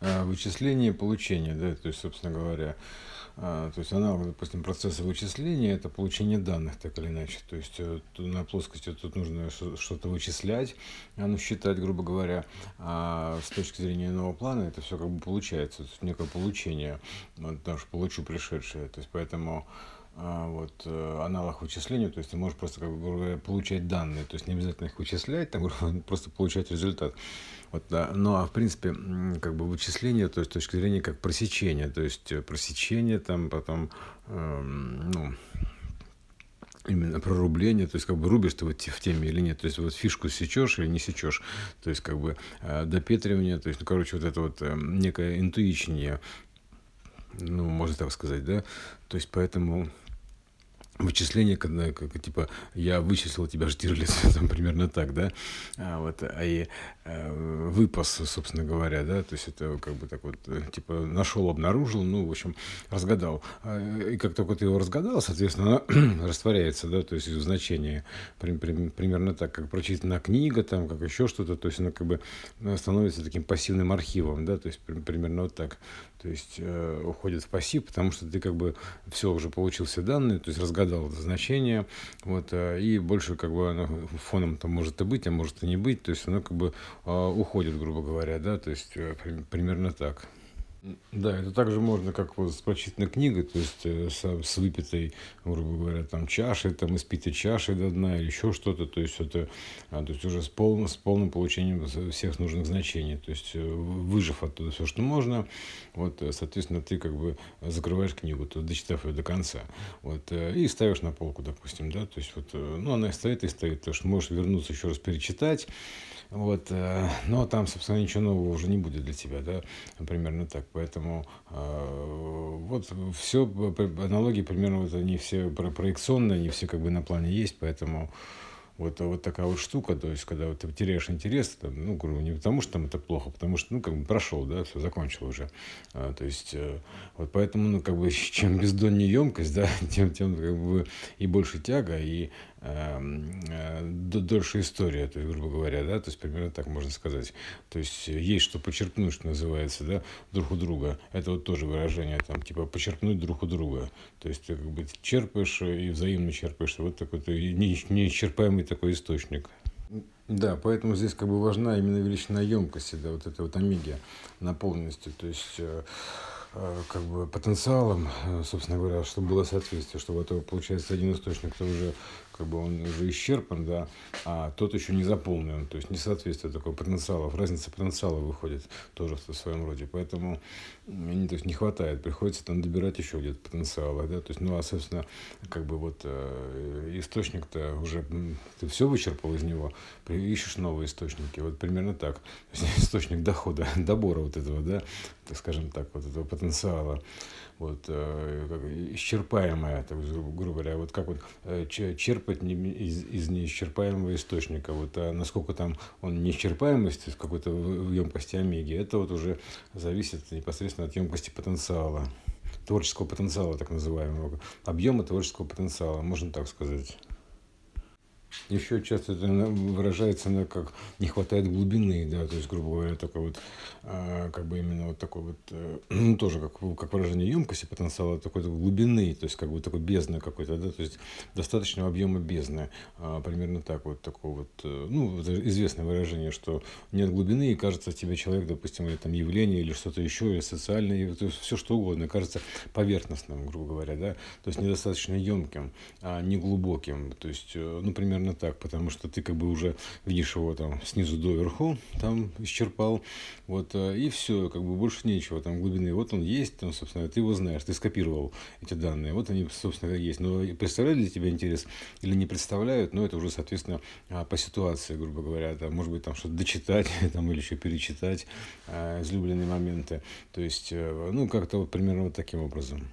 а, вычисление и получение, да, то есть, собственно говоря, а, то есть аналог, допустим, процесса вычисления – это получение данных, так или иначе. То есть э, на плоскости тут нужно что-то вычислять, а ну, считать, грубо говоря. А с точки зрения нового плана это все как бы получается, то есть некое получение, потому что получу пришедшее. То есть поэтому вот, э, аналог вычислению, то есть ты можешь просто как бы, получать данные, то есть не обязательно их вычислять, там, просто получать результат. Вот, да. Ну а в принципе, как бы вычисление, то есть с точки зрения как просечения, то есть э, просечение, там потом, э, ну, именно прорубление, то есть как бы рубишь ты вот в теме или нет, то есть вот фишку сечешь или не сечешь, то есть как бы э, допетривание, то есть, ну, короче, вот это вот э, некое интуичнее, ну, можно так сказать, да, то есть поэтому вычисление, когда как, типа я вычислил тебя Штирлиц, там примерно так, да, а, вот, а и а, выпас, собственно говоря, да, то есть это как бы так вот, э, типа нашел, обнаружил, ну, в общем, разгадал. А, и как только ты его разгадал, соответственно, растворяется, да, то есть значение при, при, примерно так, как прочитана книга, там, как еще что-то, то есть она как бы становится таким пассивным архивом, да, то есть при, примерно вот так, то есть э, уходит в пассив, потому что ты как бы все уже получил все данные, то есть разгадал это значение, вот, э, и больше как бы оно фоном там может и быть, а может и не быть, то есть оно как бы а, уходит, грубо говоря, да, то есть э, примерно так. Да, это также можно, как вот с прочитанной книгой, то есть э, с, с выпитой, грубо говоря, там чашей, там испитой чашей до дна или еще что-то, то есть это, а, то есть уже с полным, с полным получением всех нужных значений, то есть э, выжив оттуда все, что можно, вот, э, соответственно, ты как бы закрываешь книгу, то дочитав ее до конца, вот, и ставишь на полку, допустим, да, то есть вот, ну, она и стоит, и стоит, то что можешь вернуться еще раз перечитать, вот, но там, собственно, ничего нового уже не будет для тебя, да, примерно так. Поэтому э, вот все аналогии примерно вот они все проекционные, они все как бы на плане есть, поэтому вот, вот такая вот штука, то есть, когда вот ты теряешь интерес, там, ну, говорю, не потому что там это плохо, потому что, ну, как бы прошел, да, все, закончил уже. А, то есть, э, вот поэтому, ну, как бы, чем бездоннее емкость, да, тем, тем, как бы, и больше тяга, и э, дольше история, то есть, грубо говоря, да, то есть примерно так можно сказать. То есть есть что почерпнуть, что называется, да, друг у друга. Это вот тоже выражение, там, типа, почерпнуть друг у друга. То есть ты как бы черпаешь и взаимно черпаешь. Вот такой неисчерпаемый такой источник. Да, поэтому здесь как бы важна именно величина емкости, да, вот этой вот омеги наполненности. То есть э, Э, как бы потенциалом, э, собственно говоря, чтобы было соответствие, чтобы это получается один источник, то уже как бы он уже исчерпан, да, а тот еще не заполнен, то есть несоответствие такого потенциалов, разница потенциала выходит тоже в своем роде, поэтому не, то есть не хватает, приходится там добирать еще где-то потенциала, да, то есть, ну, а, собственно, как бы вот э, источник-то уже, ты все вычерпал из него, ищешь новые источники, вот примерно так, источник дохода, добора вот этого, да, так скажем так, вот этого потенциала, вот, э, исчерпаемое, так, грубо говоря, вот как вот э, черпать из, из неисчерпаемого источника, вот, а насколько там он неисчерпаемость в какой-то емкости омеги, это вот уже зависит непосредственно от емкости потенциала, творческого потенциала, так называемого, объема творческого потенциала, можно так сказать. Еще часто это выражается на как не хватает глубины, да, то есть, грубо говоря, такой вот, а, как бы именно вот такой вот, ну, тоже как, как выражение емкости потенциала, такой то глубины, то есть, как бы такой бездны какой-то, да, то есть, достаточного объема бездны, а, примерно так вот, такое вот, э, ну, известное выражение, что нет глубины, и кажется тебе человек, допустим, или там явление, или что-то еще, или социальное, то есть, все что угодно, кажется поверхностным, грубо говоря, да, то есть, недостаточно емким, а не глубоким, то есть, э, ну, примерно так, потому что ты как бы уже видишь его там снизу до верху, там исчерпал, вот, э, и все, как бы больше нечего, там глубины, вот он есть, там, собственно, ты его знаешь, ты скопировал эти данные, вот они, собственно, есть, но представляют для тебя интерес или не представляют, но это уже, соответственно, а, по ситуации, грубо говоря, там, может быть, там что-то дочитать, там, или еще перечитать, а, излюбленные моменты, то есть, э, ну, как-то вот примерно вот таким образом.